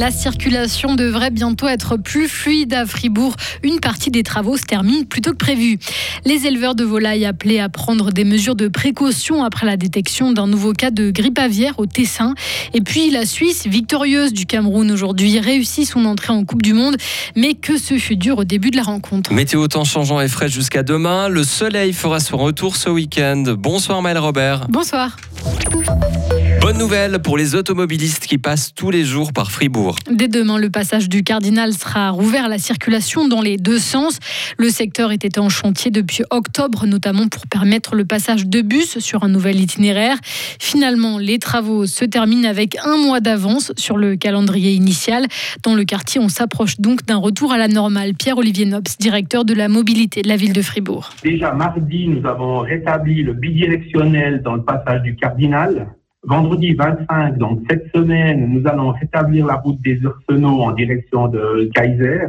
La circulation devrait bientôt être plus fluide à Fribourg. Une partie des travaux se termine plus tôt que prévu. Les éleveurs de volailles appelés à prendre des mesures de précaution après la détection d'un nouveau cas de grippe aviaire au Tessin. Et puis la Suisse, victorieuse du Cameroun aujourd'hui, réussit son entrée en Coupe du Monde. Mais que ce fut dur au début de la rencontre. Météo temps changeant et frais jusqu'à demain. Le soleil fera son retour ce week-end. Bonsoir Maël Robert. Bonsoir. Bonne nouvelle pour les automobilistes qui passent tous les jours par Fribourg. Dès demain, le passage du Cardinal sera rouvert à la circulation dans les deux sens. Le secteur était en chantier depuis octobre, notamment pour permettre le passage de bus sur un nouvel itinéraire. Finalement, les travaux se terminent avec un mois d'avance sur le calendrier initial. Dans le quartier, on s'approche donc d'un retour à la normale. Pierre-Olivier Nobs, directeur de la mobilité de la ville de Fribourg. Déjà mardi, nous avons rétabli le bidirectionnel dans le passage du Cardinal. Vendredi 25, donc cette semaine, nous allons rétablir la route des Ursenaux en direction de Kaiser.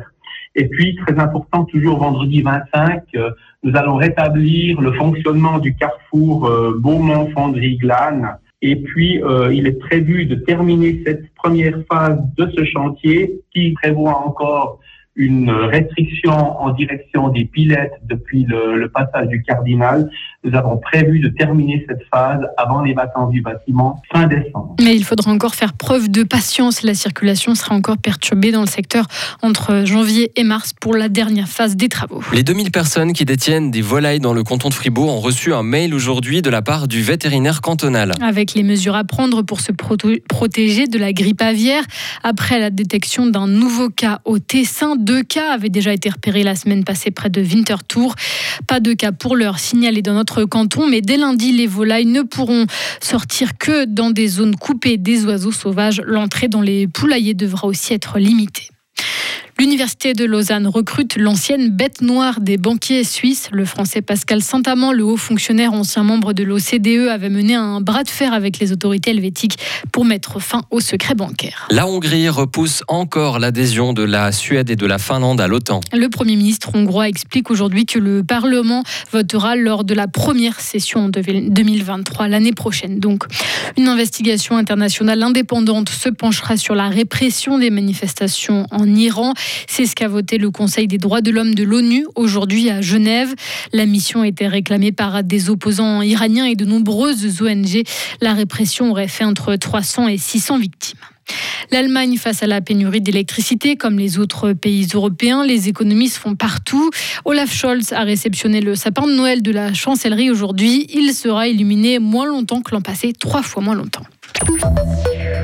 Et puis, très important, toujours vendredi 25, euh, nous allons rétablir le fonctionnement du carrefour euh, Beaumont-Fonderie-Glane. Et puis, euh, il est prévu de terminer cette première phase de ce chantier qui prévoit encore une restriction en direction des pilettes depuis le, le, passage du Cardinal. Nous avons prévu de terminer cette phase avant les vacances du bâtiment fin décembre. Mais il faudra encore faire preuve de patience. La circulation sera encore perturbée dans le secteur entre janvier et mars pour la dernière phase des travaux. Les 2000 personnes qui détiennent des volailles dans le canton de Fribourg ont reçu un mail aujourd'hui de la part du vétérinaire cantonal. Avec les mesures à prendre pour se protéger de la grippe aviaire après la détection d'un nouveau cas au Tessin deux cas avaient déjà été repérés la semaine passée près de Winterthur. Pas de cas pour l'heure signalés dans notre canton, mais dès lundi, les volailles ne pourront sortir que dans des zones coupées des oiseaux sauvages. L'entrée dans les poulaillers devra aussi être limitée. L'Université de Lausanne recrute l'ancienne bête noire des banquiers suisses. Le français Pascal Saint-Amand, le haut fonctionnaire ancien membre de l'OCDE, avait mené un bras de fer avec les autorités helvétiques pour mettre fin au secret bancaire. La Hongrie repousse encore l'adhésion de la Suède et de la Finlande à l'OTAN. Le Premier ministre hongrois explique aujourd'hui que le Parlement votera lors de la première session de 2023, l'année prochaine. Donc, une investigation internationale indépendante se penchera sur la répression des manifestations en Iran. C'est ce qu'a voté le Conseil des droits de l'homme de l'ONU aujourd'hui à Genève. La mission été réclamée par des opposants iraniens et de nombreuses ONG. La répression aurait fait entre 300 et 600 victimes. L'Allemagne face à la pénurie d'électricité, comme les autres pays européens, les économies se font partout. Olaf Scholz a réceptionné le sapin de Noël de la chancellerie aujourd'hui. Il sera illuminé moins longtemps que l'an passé, trois fois moins longtemps.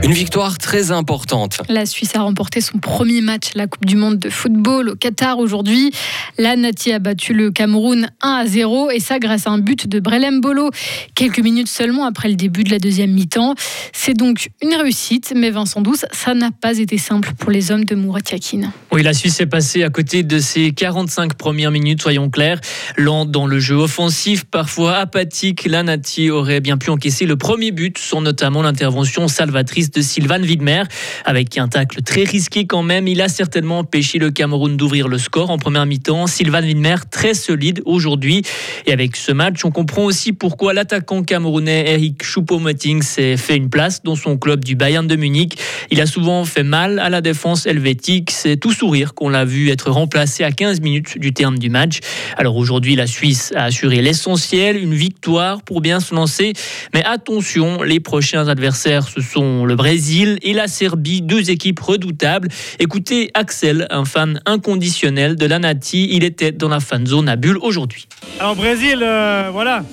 Une victoire très importante. La Suisse a remporté son premier match, la Coupe du Monde de football au Qatar aujourd'hui. La Nati a battu le Cameroun 1 à 0 et ça grâce à un but de Brelem Bolo quelques minutes seulement après le début de la deuxième mi-temps. C'est donc une réussite, mais Vincent Douce, ça n'a pas été simple pour les hommes de Mourat Yakin. Oui, la Suisse est passée à côté de ses 45 premières minutes, soyons clairs. Lent dans le jeu offensif, parfois apathique, la Nati aurait bien pu encaisser le premier but, sans notamment l'intervention salvatrice de Sylvain Widmer. Avec un tacle très risqué quand même, il a certainement empêché le Cameroun d'ouvrir le score en première mi-temps. Sylvain Widmer très solide aujourd'hui. Et avec ce match, on comprend aussi pourquoi l'attaquant camerounais Eric Choupo-Moting s'est fait une place dans son club du Bayern de Munich. Il a souvent fait mal à la défense helvétique. C'est tout sourire qu'on l'a vu être remplacé à 15 minutes du terme du match. Alors aujourd'hui, la Suisse a assuré l'essentiel, une victoire pour bien se lancer. Mais attention, les prochains adversaires, ce sont le Brésil et la Serbie, deux équipes redoutables. Écoutez Axel, un fan inconditionnel de la Nati, il était dans la fan zone à Bulle aujourd'hui. Alors Brésil, euh, voilà,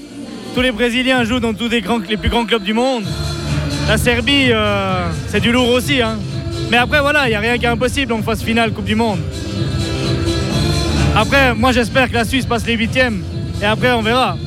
tous les Brésiliens jouent dans tous les, plus grands clubs du monde. La Serbie, euh, c'est du lourd aussi. Hein. Mais après, voilà, il n'y a rien qui est impossible en phase finale Coupe du Monde. Après, moi j'espère que la Suisse passe les huitièmes. Et après, on verra.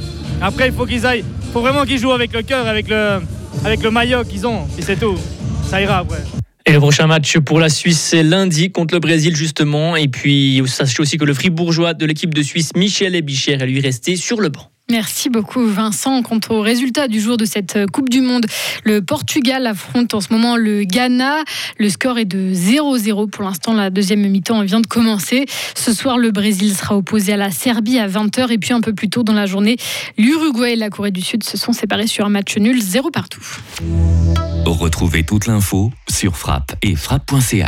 Après, il faut qu'ils aillent. Il faut vraiment qu'ils jouent avec le cœur, avec le, avec le maillot qu'ils ont. Et c'est tout. Ça ira après. Et le prochain match pour la Suisse, c'est lundi contre le Brésil, justement. Et puis, sachez aussi que le fribourgeois de l'équipe de Suisse, Michel Ebicher, est lui resté sur le banc. Merci beaucoup Vincent. Quant au résultat du jour de cette Coupe du Monde, le Portugal affronte en ce moment le Ghana. Le score est de 0-0 pour l'instant. La deuxième mi-temps vient de commencer. Ce soir, le Brésil sera opposé à la Serbie à 20h et puis un peu plus tôt dans la journée, l'Uruguay et la Corée du Sud se sont séparés sur un match nul 0 partout. Retrouvez toute l'info sur frappe et frappe.ch.